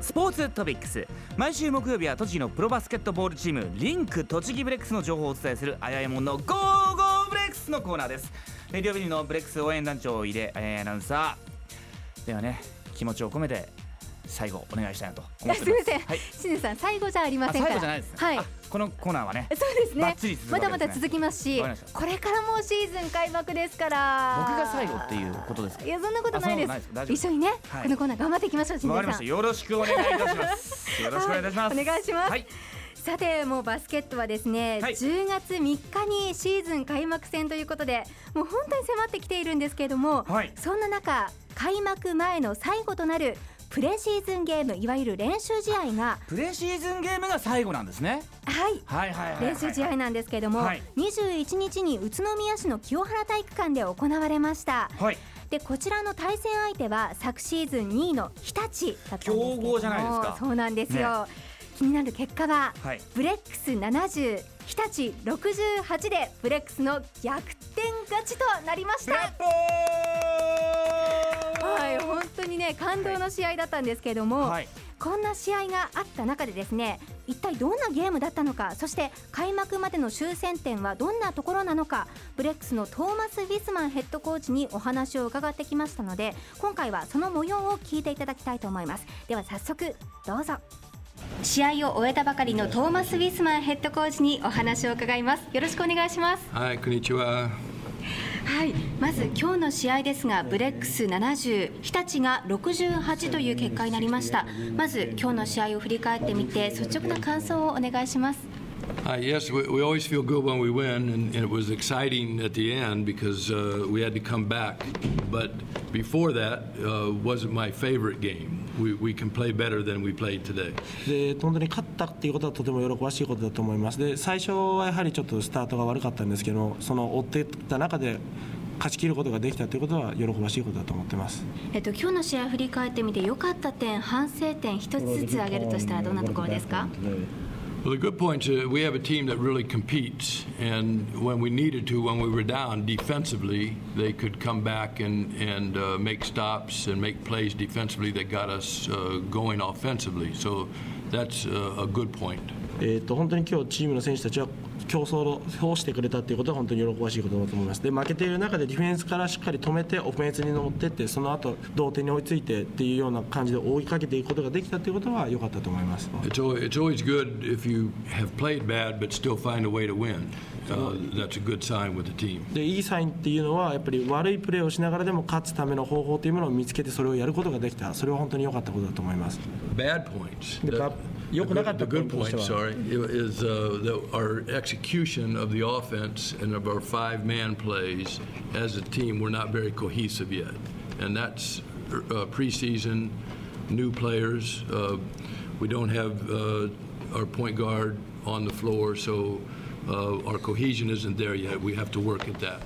スポーツトピックス。毎週木曜日は栃木のプロバスケットボールチームリンク栃木ブレックスの情報をお伝えするあやえもんのゴーゴーブレックスのコーナーです。両日のブレックス応援団長井出あやアナウンサー。ではね気持ちを込めて最後お願いしたいなと思ってす。みません、はい。さん最後じゃありませんから。あ最後じゃないですね、はい。あこのコーナーはねそうですね。すね。まだまだ続きますしこれからもうシーズン開幕ですから。僕が最後っていうことですか？いやそんなことないです。です一緒にね、はい。このコーナー頑張っていきましょうしん。わかりまさんよろしくお願いいたします。よろしくお願いいたします、はい。お願いします。はいさてもうバスケットはですね、はい。10月3日にシーズン開幕戦ということでもう本当に迫ってきているんですけれども、はい。そんな中開幕前の最後となるプレシーズンゲームいわゆる練習試合がプレシーズンゲームが最後なんですね。はい。はいはいはいはい。練習試合なんですけれども、はい。21日に宇都宮市の清原体育館で行われました。はい。でこちらの対戦相手は昨シーズン2位の日立だったんですけれども。強豪じゃないですか。そうなんですよ、気になる結果ははい。ブレックス70日立68でブレックスの逆転勝ちとなりましたはい本当にね感動の試合だったんですけれども、はい。こんな試合があった中でですね一体どんなゲームだったのかそして開幕までの終戦点はどんなところなのかブレックスのトーマス・ウィスマンヘッドコーチにお話を伺ってきましたので今回はその模様を聞いていただきたいと思います。では早速どうぞ。試合を終えたばかりのトーマス・ウィスマンヘッドコーチにお話を伺います。よろしくお願いします。はい、こんにちは。はいまず今日の試合ですがブレックス70日立が68という結果になりましたまず今日の試合を振り返ってみて率直な感想をお願いします Uh, yes, we, we always feel good when we win, and, and it was exciting at the end because uh, we had to come back. But before that, uh, wasn't my favorite game. We, we can play better than we played today. で本当に勝ったっていうことはとても喜ばしいことだと思います。で最初はやはりちょっとスタートが悪かったんですけどその追っていった中で勝ち切ることができたということは喜ばしいことだと思ってます。えっと今日の試合を振り返ってみて良かった点反省点一つずつ挙げるとしたらどんなところですか？Well, the good points uh, we have a team that really competes, and when we needed to, when we were down defensively, they could come back and, and uh, make stops and make plays defensively that got us uh, going offensively. So that's uh, a good point. えー、と本当に今日チームの選手たちは 競争をしてくれたということは本当に喜ばしいことだと思いますで負けている中でディフェンスからしっかり止めてオフェンスに乗ってってその後同点に追いついてっていうような感じで追いかけていくことができたということは良かったと思います It's always, it's always good if you have played bad but still find a way to win. Uh, that's a good sign with the team. でいいサインっていうのはやっぱり悪いプレーをしながらでも勝つための方法というものを見つけてそれをやることができたそれは本当に良かったことだと思います Bad points. The The, bad- 良くなかった the good ポイントと point, しては sorry, is uh, the, our execution of the offense and of our five-man plays as a team. We're not very cohesive yet, and that's uh, preseason, new players. Uh, we don't have uh, our point guard on the floor, so uh, our cohesion isn't there yet. We have to work at that.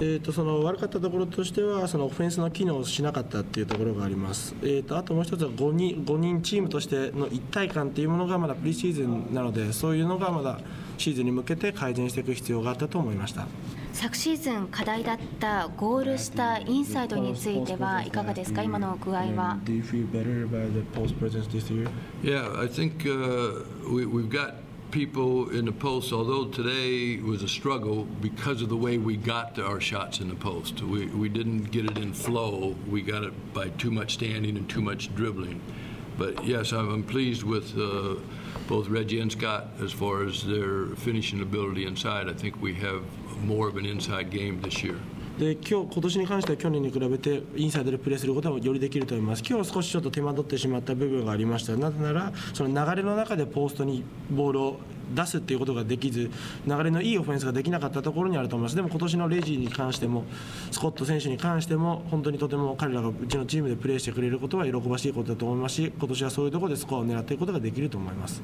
えー、とその悪かったところとしてはそのオフェンスの機能をしなかったっていうところがあります、えー、とあともう一つは5人 ,5 人チームとしての一体感っていうものがまだプリシーズンなのでそういうのがまだシーズンに向けて改善していく必要があったと思いました。昨シーズン課題だったゴールしたインサイドについてはいかがですか？今の具合は? Yeah, I think uh, we, we've got people in the post, although today was a struggle because of the way we got to our shots in the post. We, we didn't get it in flow. We got it by too much standing and too much dribbling. But yes, I'm, pleased with uh, both Reggie and Scott as far as their finishing ability inside. I think we have more of an inside game this year. で今日今年に関しては去年に比べてインサイドでプレーすることはよりできると思います、今日は少しちょっと手間取ってしまった部分がありました、なぜなら、その流れの中でポストにボールを出すっていうことができず、流れのいいオフェンスができなかったところにあると思います、でも今年のレジに関しても、スコット選手に関しても、本当にとても彼らがうちのチームでプレーしてくれることは喜ばしいことだと思いますし、今年はそういうところでスコアを狙っていくことができると思います。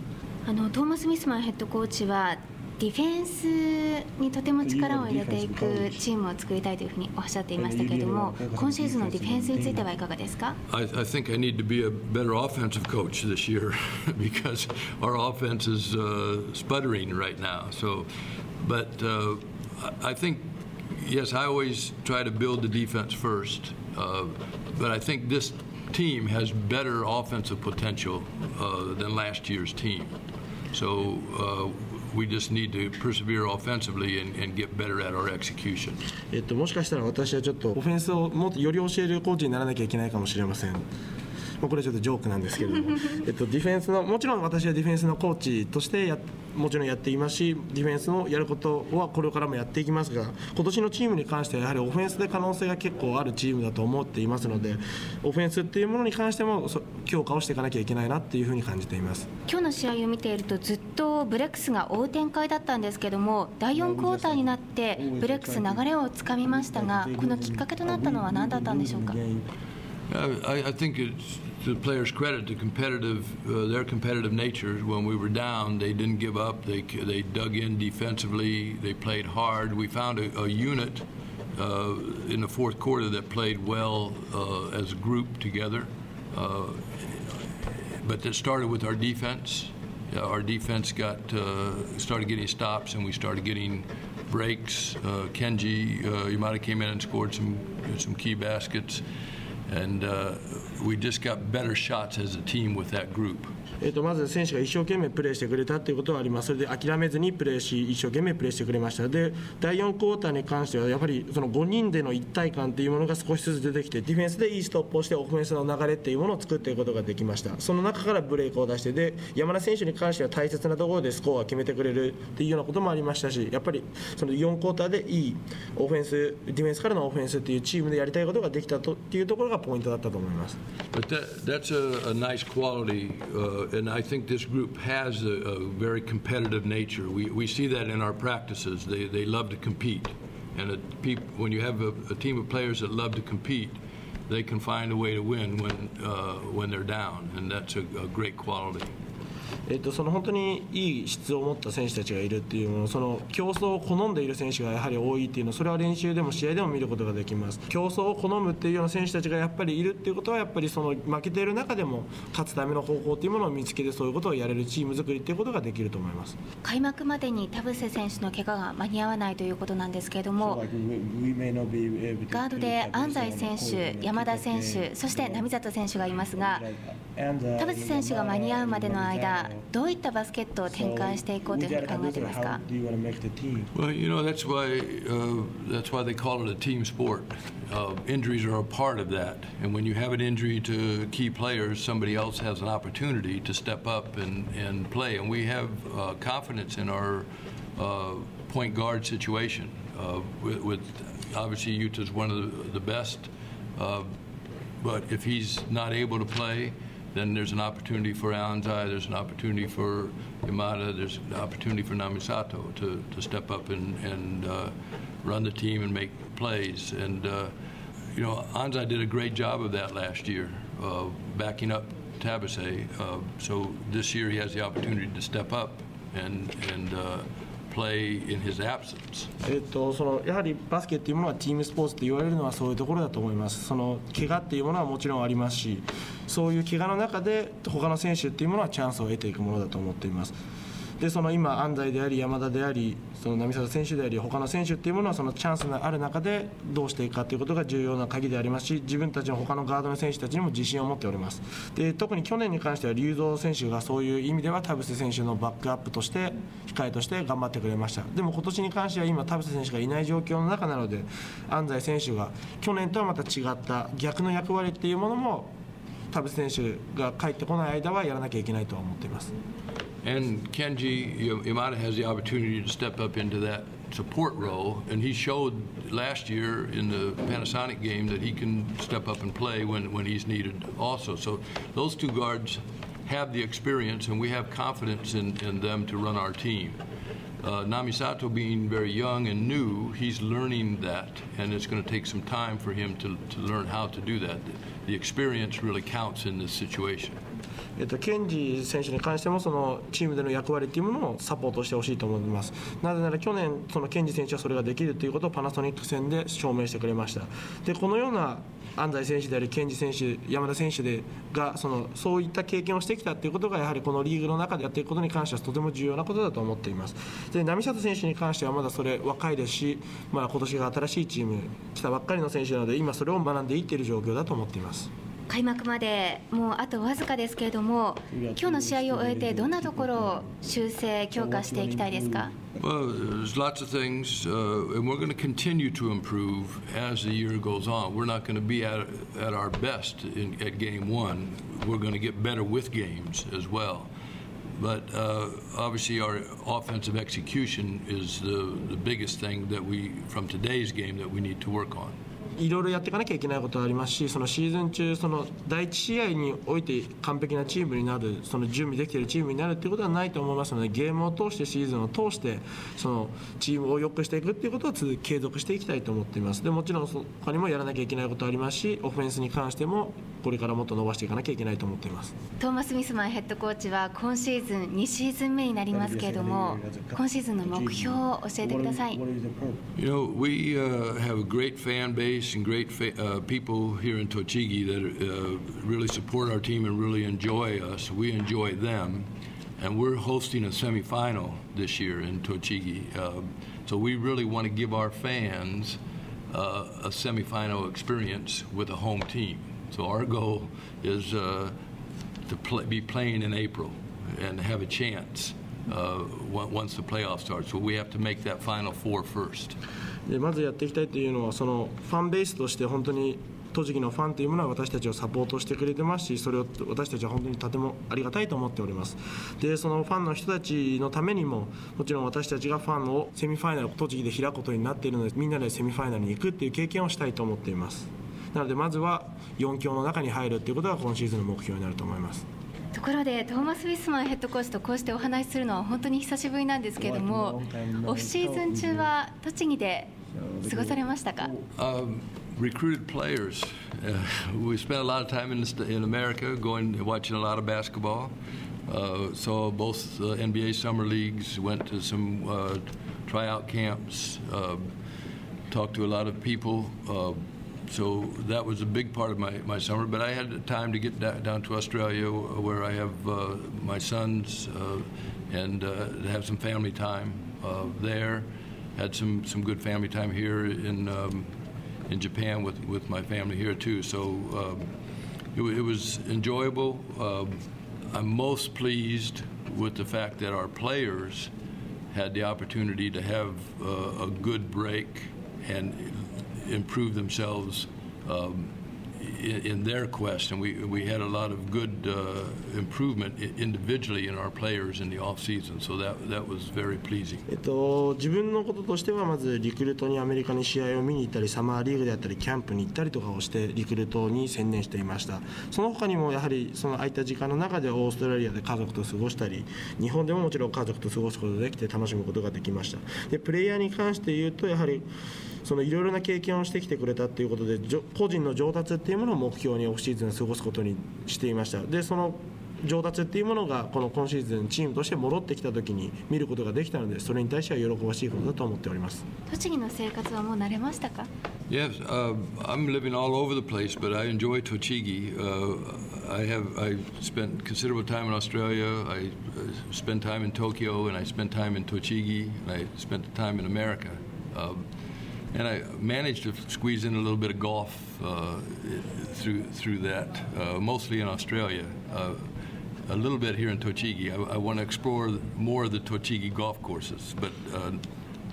あのトーマス・ミスマンヘッドコーチはディフェンスにとても力を入れていくチームを作りたいというふうにおっしゃっていましたけれども今シーズンのディフェンスについてはいかがですか I, I think I need to be a better offensive coach this year because our offense is uh, sputtering right now. So, but uh, I think, yes, I always try to build the defense first. Uh, but I think this team has better offensive potential uh, than last year's team. So uh, we just need to persevere offensively and, and get better at our execution. えっと、もしかしたら私はちょっとオフェンスをもっとより教えるコーチにならなきゃいけないかもしれません。 まあ、これはちょっとジョークなんですけれども、えっと、ディフェンスのもちろん私はディフェンスのコーチとしてやもちろんやっていますしディフェンスのやることはこれからもやっていきますが今年のチームに関してはやはりオフェンスで可能性が結構あるチームだと思っていますのでオフェンスっていうものに関してもそ強化をしていかなきゃいけないなっていうふうに感じています。今日の試合を見ているとずっとブレックスが追う展開だったんですけども第4クォーターになってブレックス流れをつかみましたがこのきっかけとなったのは何だったんでしょうか？I, I think it's to the players' credit, the competitive, uh, their competitive nature. When we were down, they didn't give up. They they dug in defensively. They played hard. We found a, a unit uh, in the fourth quarter that played well uh, as a group together. Uh, but that started with our defense. Uh, our defense got uh, started getting stops, and we started getting breaks. Kenji uh, Yamada came in and scored some some key baskets, and uh, we just got better shots as a team with that group. えー、とまず選手が一生懸命プレーしてくれたということはあります、それで諦めずにプレーし、一生懸命プレーしてくれました、で第4クォーターに関しては、やはりその5人での一体感というものが少しずつ出てきて、ディフェンスでいいストップをして、オフェンスの流れっていうものを作っていくことができました、その中からブレイクを出して、で山田選手に関しては大切なところでスコアを決めてくれるっていうようなこともありましたし、やっぱりその4クォーターでいいオフェンス、ディフェンスからのオフェンスっていうチームでやりたいことができたというところがポイントだったと思います。But that, that's a, a nice quality, uh, and I think this group has a, a very competitive nature. We, we see that in our practices. They, they love to compete. And a when you have a, a team of players that love to compete, they can find a way to win when, uh, when they're down, and that's a, a great quality. えっと、その本当にいい質を持った選手たちがいるっていうものその競争を好んでいる選手がやはり多いっていうのそれは練習でも試合でも見ることができます。競争を好むっていうような選手たちがやっぱりいるっていうことはやっぱりその負けている中でも勝つための方法っていうものを見つけてそういうことをやれるチーム作りっていうことができると思います。開幕までに田臥選手の怪我が間に合わないということなんですけれどもガードで安西選手、山田選手そして並里選手がいますが田臥選手が間に合うまでの間どういったバスケットを展開していこうというふうに考えていますか Well, you know that's why uh, that's why they call it a team sport. Uh, injuries are a part of that, and when you have an injury to key players, somebody else has an opportunity to step up and, and play. And we have uh, confidence in our uh, point guard situation. Uh, with, with obviously Utah's one of the, the best, uh, but if he's not able to play, then there's an opportunity for Anzai, there's an opportunity for Yamada, there's an opportunity for Namisato to, to step up and, and uh, run the team and make plays. And, uh, you know, Anzai did a great job of that last year, uh, backing up Tabase. Uh, so this year he has the opportunity to step up and, and えっと、そのやはりバスケっていうものはチームスポーツって言われるのはそういうところだと思います、その怪我っていうものはもちろんありますし、そういう怪我の中で、他の選手っていうものはチャンスを得ていくものだと思っています。でその今、安西であり、山田であり、その並里選手であり、他の選手っていうものは、そのチャンスがある中で、どうしていくかということが重要な鍵でありますし、自分たちの他のガードの選手たちにも自信を持っております。で特に去年に関しては、龍造選手がそういう意味では、田臥選手のバックアップとして、控えとして頑張ってくれました。でも今年に関しては、今、田臥選手がいない状況の中なので、安西選手が去年とはまた違った逆の役割っていうものも、田臥選手が帰ってこない間はやらなきゃいけないとは思っています。And Kenji Yamada has the opportunity to step up into that support role, and he showed last year in the Panasonic game that he can step up and play when, when he's needed also. So those two guards have the experience, and we have confidence in, in them to run our team. Uh, Namisato being very young and new, he's learning that, and it's going to take some time for him to, to learn how to do that. The experience really counts in this situation. えっと、ケンジ選手に関してもそのチームでの役割っていうものをサポートしてほしいと思います。なぜなら去年そのケンジ選手はそれができるということをパナソニック戦で証明してくれました。でこのような安西選手でありケンジ選手山田選手でがそのそういった経験をしてきたということがやはりこのリーグの中でやっていくことに関してはとても重要なことだと思っています。で並里選手に関してはまだそれ若いですし、まあ、今年が新しいチーム来たばっかりの選手なので今それを学んでいっている状況だと思っています。開幕までもうあとわずかですけれども今日の試合を終えてどんなところを修正強化していきたいですか Well, there's lots of things, uh, and we're going to continue to improve as the year goes on. We're not going to be at, at our best in, at game one. We're going to get better with games as well. But uh, obviously, our offensive execution is the, the biggest thing that we, from today's game, that we need to work on. いろいろやっていかなきゃいけないことはありますしそのシーズン中その第一試合において完璧なチームになるその準備できているチームになるっていうことはないと思いますのでゲームを通してシーズンを通してそのチームを良くしていくっていうことを続継続していきたいと思っています。でもちろん他にもやらなきゃいけないことはありますしオフェンスに関してもこれからもっと伸ばしていかなきゃいけないと思っています。トーマス・ミスマンヘッドコーチは今シーズン2シーズン目になりますけれども今シーズンの目標を教えてください。You know, we uh, have a great fan base and great fa- uh, people here in Tochigi that uh, really support our team and really enjoy us. We enjoy them. And we're hosting a semifinal this year in Tochigi. Uh, so we really want to give our fans uh, a semifinal experience with a home team. So our goal is uh, to play, be playing in April and have a chance once the playoffs start. So we have to make that final four first. でまずやっていきたいというのはそのファンベースとして本当に栃木のファンというものは私たちをサポートしてくれてますしそれを私たちは本当にとてもありがたいと思っておりますでそのファンの人たちのためにももちろん私たちがファンをセミファイナル栃木で開くことになっているのでみんなでセミファイナルに行くっていう経験をしたいと思っていますなのでまずは4強の中に入るっていうことが今シーズンの目標になると思いますところでトーマス・ウィスマンヘッドコーチとこうしてお話しするのは本当に久しぶりなんですけれどもオフシーズン中は栃木で過ごされましたか Um, recruited players. Uh, we spent a lot of time in, the, in America, going watching a lot of basketball. Uh, saw both uh, NBA summer leagues. Went to some uh, tryout camps. Uh, talked to a lot of people. Uh, so that was a big part of my, my summer. But I had time to get da- down to Australia, where I have uh, my sons, uh, and uh, have some family time uh, there. Had some, some good family time here in um, in Japan with, with my family here too. So um, it, it was enjoyable. Um, I'm most pleased with the fact that our players had the opportunity to have uh, a good break and improve themselves um, in, in their quest. And we, we had a lot of good uh, improvement individually in our players in the off season. So that, that was very pleasing. えっと、自分のこととしてはまずリクルートにアメリカに試合を見に行ったりサマーリーグであったりキャンプに行ったりとかをしてリクルートに専念していましたその他にもやはりその空いた時間の中でオーストラリアで家族と過ごしたり日本でももちろん家族と過ごすことができて楽しむことができましたでプレイヤーに関して言うとやはりそのいろいろな経験をしてきてくれたということでじょ個人の上達っていうものを目標にオフシーズン過ごすことにしていましたでその上達っていうものがこの今シーズンチームとして戻ってきた時に見ることができたのでそれに対しては喜ばしいことだと思っております栃木の生活はもう慣れましたか Yes, uh, I'm living all over the place, but I enjoy Tochigi. Uh, I have I spent considerable time in Australia. I uh, spent time in Tokyo, and I spent time in Tochigi, and I spent time in America. Um, and I managed to squeeze in a little bit of golf uh, through through that, uh, mostly in Australia. Uh, a little bit here in Tochigi. I, I want to explore more of the Tochigi golf courses, but uh,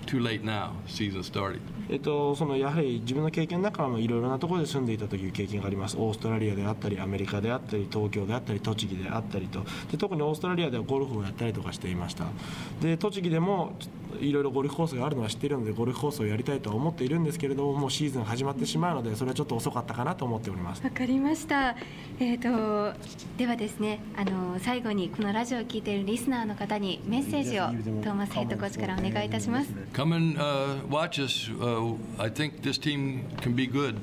too late now. Season started. えっと、そのやはり自分の経験の中もいろいろなところで住んでいたという経験がありますオーストラリアであったりアメリカであったり東京であったり栃木であったりとで特にオーストラリアではゴルフをやったりとかしていましたで栃木でもいろいろゴルフコースがあるのは知っているのでゴルフコースをやりたいとは思っているんですけれどももうシーズン始まってしまうのでそれはちょっと遅かったかなと思っておりますわかりました。えっ、とではですね、あの最後にこのラジオを聞いているリスナーの方にメッセージをトーマスヘッドコーチからお願いいたします。Come and uh, watch us. Uh, I think this team can be good.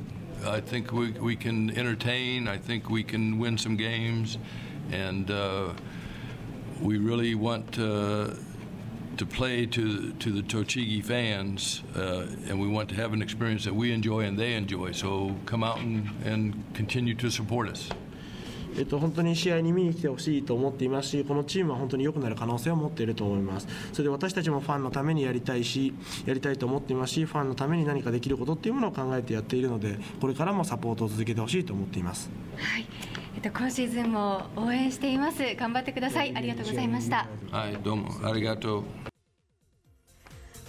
I think we, we can entertain. I think we can win some games. And uh, we really want uh, to play to, to the Tochigi fans. Uh, and we want to have an experience that we enjoy and they enjoy. So come out and, and continue to support us. えっと、本当に試合に見に来てほしいと思っていますしこのチームは本当に良くなる可能性を持っていると思います。それで私たちもファンのためにやりたいしやりたいと思っていますしファンのために何かできることっていうものを考えてやっているのでこれからもサポートを続けてほしいと思っています。はい、えっと今シーズンも応援しています。頑張ってください。ありがとうございました。はい、どうも。ありがとう。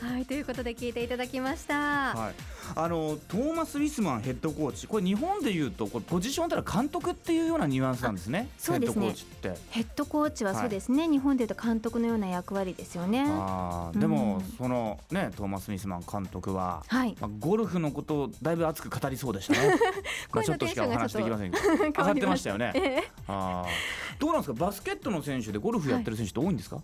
はいということで聞いていただきました、はい、あのトーマス・ウィスマンヘッドコーチ。これ日本でいうとこれポジションたら監督っていうようなニュアンスなんですね。そうですね。ヘッドコーチって。ヘッドコーチはそうですね、日本でいうと監督のような役割ですよね。あーでも、うん。そのねトーマス・ウィスマン監督は、はい。まあ、ゴルフのことをだいぶ熱く語りそうでしたね。まあちょっとしかお話できませんけど上がってましたよね。ええ。あー。どうなんですか？バスケットの選手でゴルフやってる選手って多いんですか、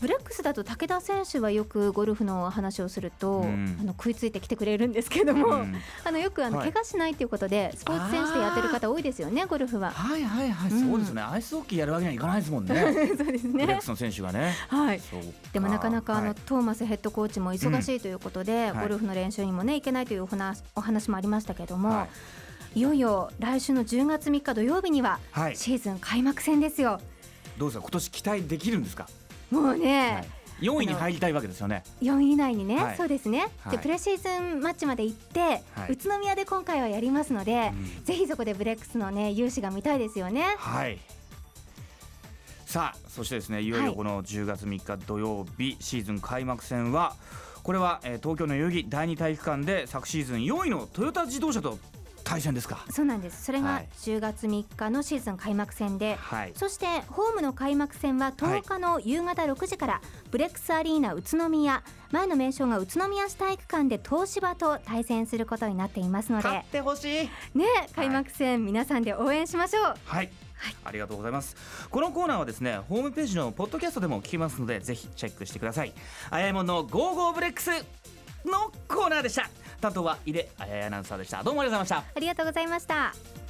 ブレックスだと武田選手はよくゴルフの話をすると、うん。あの食いついてきてくれるんですけども、うん。あのよくあの、はい。怪我しないということでスポーツ選手でやってる方多いですよねゴルフは。はいはいはい、うん。そうですね。アイスホッケーやるわけにはいかないですもんね。そうですね。ブレックスの選手がね。はい。でもなかなかあの、はい。トーマスヘッドコーチも忙しいということで、はい。ゴルフの練習にもね行けないというお話お話もありましたけども、、はい。よいよ来週の10月3日土曜日にははい。シーズン開幕戦ですよ。どうですか？今年期待できるんですか、もうね、はい、4位に入りたいわけですよね。4位以内にね、はい。そうですね、はい。でプレシーズンマッチまで行って、はい。宇都宮で今回はやりますので、うん。ぜひそこでブレックスのね勇姿が見たいですよね。はい。さあそしてですねいよいよこの10月3日土曜日、シーズン開幕戦はこれは、えー東京の代々木第二体育館で昨シーズン4位のトヨタ自動車と対戦ですか。そうなんです。それがはい。10月3日のシーズン開幕戦で、はい。そしてホームの開幕戦は10日の夕方6時から、ブレックスアリーナ宇都宮前の名称が宇都宮市体育館で東芝と対戦することになっていますので勝ってほしい。ね開幕戦、皆さんで応援しましょう。はい、ありがとうございます。このコーナーはですねホームページのポッドキャストでも聞けますのでぜひチェックしてください。あやえもんのゴーゴーブレックスのコーナーでした担当は井出あやアナウンサーでした。どうもありがとうございました。ありがとうございました。